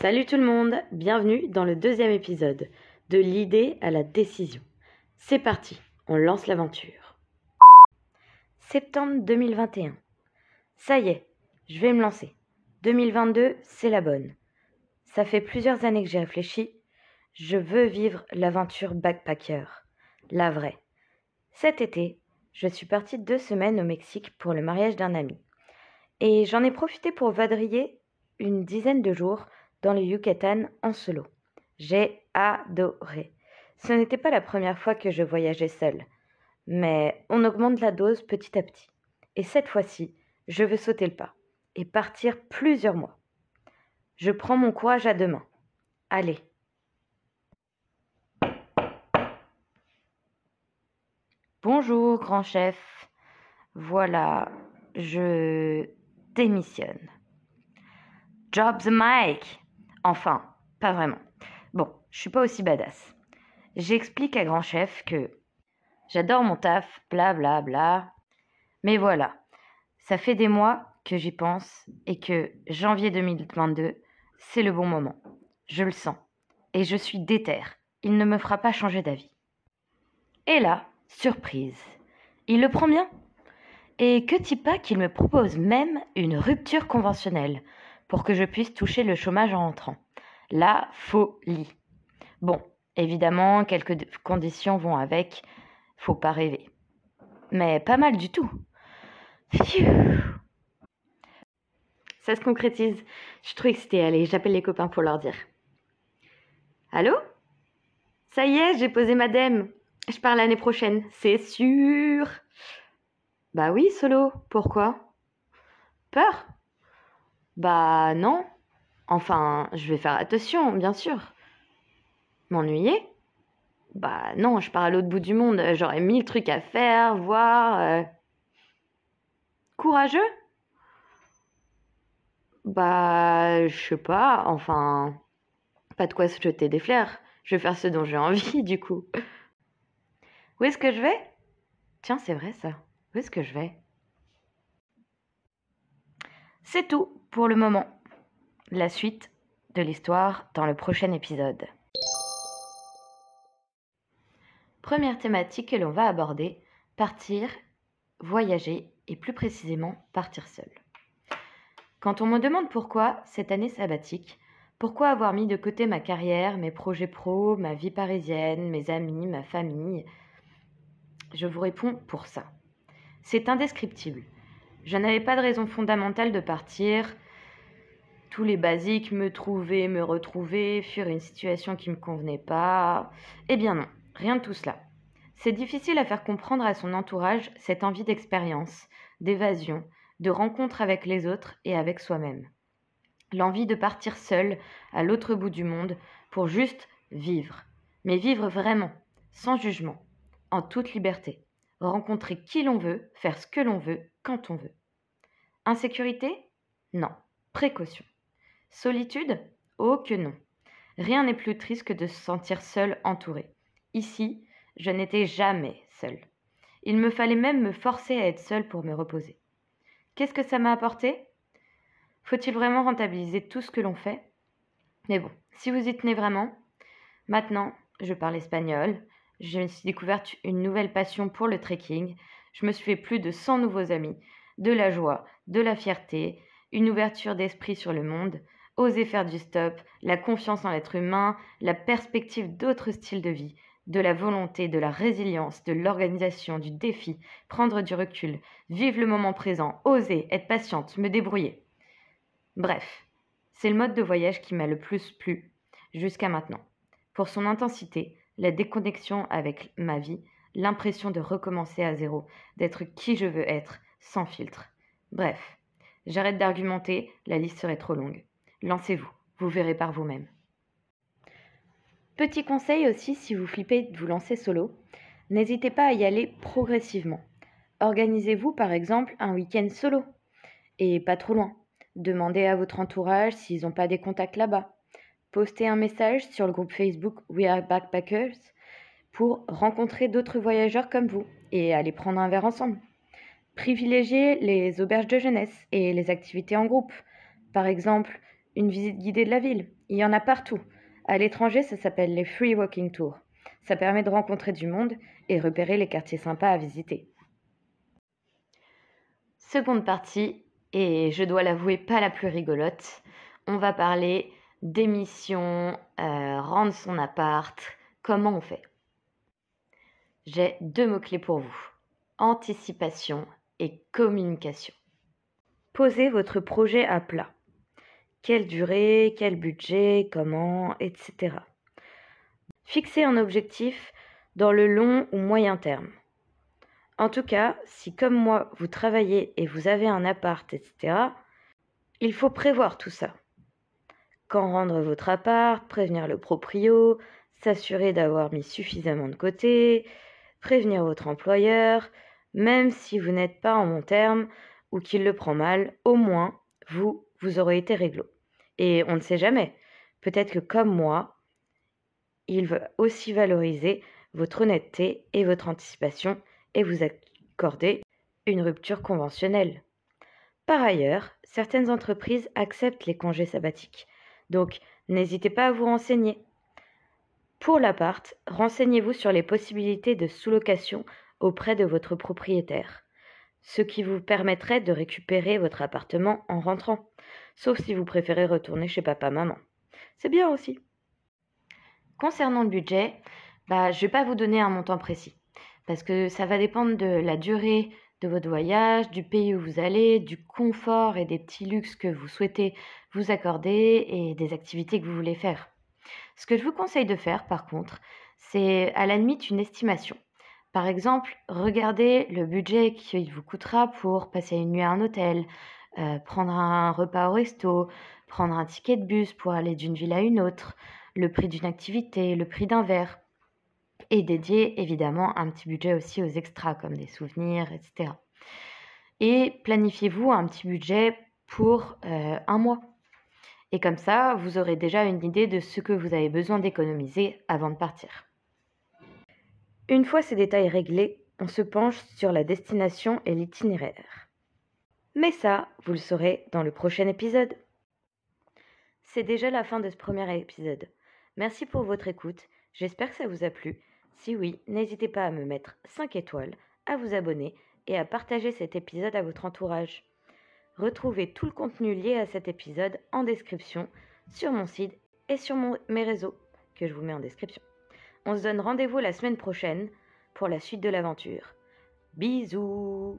Salut tout le monde, bienvenue dans le deuxième épisode de l'idée à la décision. C'est parti, on lance l'aventure. Septembre 2021. Ça y est, je vais me lancer. 2022, c'est la bonne. Ça fait plusieurs années que j'ai réfléchi. Je veux vivre l'aventure backpacker, la vraie. Cet été, je suis partie deux semaines au Mexique pour le mariage d'un ami. Et j'en ai profité pour vadriller une dizaine de jours dans le Yucatan en solo. J'ai adoré. Ce n'était pas la première fois que je voyageais seule, mais on augmente la dose petit à petit. Et cette fois-ci, je veux sauter le pas et partir plusieurs mois. Je prends mon courage à deux mains. Allez. Bonjour, grand chef. Voilà, je démissionne. Job the mic. Enfin, pas vraiment. Bon, je suis pas aussi badass. J'explique à grand chef que j'adore mon taf, bla bla bla. Mais voilà, ça fait des mois que j'y pense et que janvier 2022, c'est le bon moment. Je le sens. Et je suis déterre. Il ne me fera pas changer d'avis. Et là, surprise. Il le prend bien. Et que pas qu'il me propose même une rupture conventionnelle? Pour que je puisse toucher le chômage en rentrant. La folie. Bon, évidemment, quelques conditions vont avec. Faut pas rêver. Mais pas mal du tout. Ça se concrétise. Je suis trop excitée. Allez, j'appelle les copains pour leur dire. Allô? Ça y est, j'ai posé ma dème. Je pars l'année prochaine, c'est sûr. Bah oui, solo. Pourquoi? Peur? Bah non. Enfin, je vais faire attention, bien sûr. M'ennuyer? Bah non, je pars à l'autre bout du monde. J'aurais mille trucs à faire, voir. Euh. Courageux? Bah, je sais pas. Enfin, pas de quoi se jeter des fleurs. Je vais faire ce dont j'ai envie, du coup. Où est-ce que je vais? Tiens, c'est vrai ça. Où est-ce que je vais? C'est tout pour le moment. La suite de l'histoire dans le prochain épisode. Première thématique que l'on va aborder, partir, voyager et plus précisément partir seul. Quand on me demande pourquoi cette année sabbatique, pourquoi avoir mis de côté ma carrière, mes projets pro, ma vie parisienne, mes amis, ma famille, je vous réponds pour ça. C'est indescriptible. Je n'avais pas de raison fondamentale de partir. Tous les basiques, me trouver, me retrouver, fuir une situation qui ne me convenait pas. Eh bien non, rien de tout cela. C'est difficile à faire comprendre à son entourage cette envie d'expérience, d'évasion, de rencontre avec les autres et avec soi-même. L'envie de partir seul à l'autre bout du monde pour juste vivre. Mais vivre vraiment, sans jugement, en toute liberté. Rencontrer qui l'on veut, faire ce que l'on veut, quand on veut. Insécurité? Non. Précaution. Solitude? Oh que non. Rien n'est plus triste que de se sentir seul entouré. Ici, je n'étais jamais seule. Il me fallait même me forcer à être seule pour me reposer. Qu'est-ce que ça m'a apporté? Faut-il vraiment rentabiliser tout ce que l'on fait? Mais bon, si vous y tenez vraiment, maintenant, je parle espagnol, je me suis découverte une nouvelle passion pour le trekking, je me suis fait plus de 100 nouveaux amis, de la joie, de la fierté, une ouverture d'esprit sur le monde, oser faire du stop, la confiance en l'être humain, la perspective d'autres styles de vie, de la volonté, de la résilience, de l'organisation, du défi, prendre du recul, vivre le moment présent, oser, être patiente, me débrouiller. Bref, c'est le mode de voyage qui m'a le plus plu jusqu'à maintenant. Pour son intensité, la déconnexion avec ma vie, l'impression de recommencer à zéro, d'être qui je veux être, sans filtre. Bref, j'arrête d'argumenter, la liste serait trop longue. Lancez-vous, vous verrez par vous-même. Petit conseil aussi si vous flippez de vous lancer solo, n'hésitez pas à y aller progressivement. Organisez-vous par exemple un week-end solo, et pas trop loin. Demandez à votre entourage s'ils n'ont pas des contacts là-bas. Postez un message sur le groupe Facebook We Are Backpackers pour rencontrer d'autres voyageurs comme vous et aller prendre un verre ensemble. Privilégiez les auberges de jeunesse et les activités en groupe. Par exemple, une visite guidée de la ville. Il y en a partout. À l'étranger, ça s'appelle les Free Walking Tours. Ça permet de rencontrer du monde et repérer les quartiers sympas à visiter. Seconde partie, et je dois l'avouer pas la plus rigolote, on va parler d'émissions, euh, rendre son appart, comment on fait? J'ai deux mots-clés pour vous. Anticipation communication. Posez votre projet à plat. Quelle durée, quel budget, comment, etc. Fixez un objectif dans le long ou moyen terme. En tout cas, si comme moi, vous travaillez et vous avez un appart, etc., il faut prévoir tout ça. Quand rendre votre appart, prévenir le proprio, s'assurer d'avoir mis suffisamment de côté, prévenir votre employeur, même si vous n'êtes pas en bon terme ou qu'il le prend mal, au moins, vous, vous aurez été réglo. Et on ne sait jamais. Peut-être que comme moi, il veut aussi valoriser votre honnêteté et votre anticipation et vous accorder une rupture conventionnelle. Par ailleurs, certaines entreprises acceptent les congés sabbatiques, donc n'hésitez pas à vous renseigner. Pour l'appart, renseignez-vous sur les possibilités de sous-location auprès de votre propriétaire, ce qui vous permettrait de récupérer votre appartement en rentrant, sauf si vous préférez retourner chez papa-maman. C'est bien aussi. Concernant le budget, bah, je ne vais pas vous donner un montant précis, parce que ça va dépendre de la durée de votre voyage, du pays où vous allez, du confort et des petits luxes que vous souhaitez vous accorder et des activités que vous voulez faire. Ce que je vous conseille de faire, par contre, c'est à la limite une estimation. Par exemple, regardez le budget qu'il vous coûtera pour passer une nuit à un hôtel, euh, prendre un repas au resto, prendre un ticket de bus pour aller d'une ville à une autre, le prix d'une activité, le prix d'un verre. Et dédier évidemment un petit budget aussi aux extras comme des souvenirs, etc. Et planifiez-vous un petit budget pour euh, un mois. Et comme ça, vous aurez déjà une idée de ce que vous avez besoin d'économiser avant de partir. Une fois ces détails réglés, on se penche sur la destination et l'itinéraire. Mais ça, vous le saurez dans le prochain épisode. C'est déjà la fin de ce premier épisode. Merci pour votre écoute, j'espère que ça vous a plu. Si oui, n'hésitez pas à me mettre 5 étoiles, à vous abonner et à partager cet épisode à votre entourage. Retrouvez tout le contenu lié à cet épisode en description sur mon site et sur mes réseaux que je vous mets en description. On se donne rendez-vous la semaine prochaine pour la suite de l'aventure. Bisous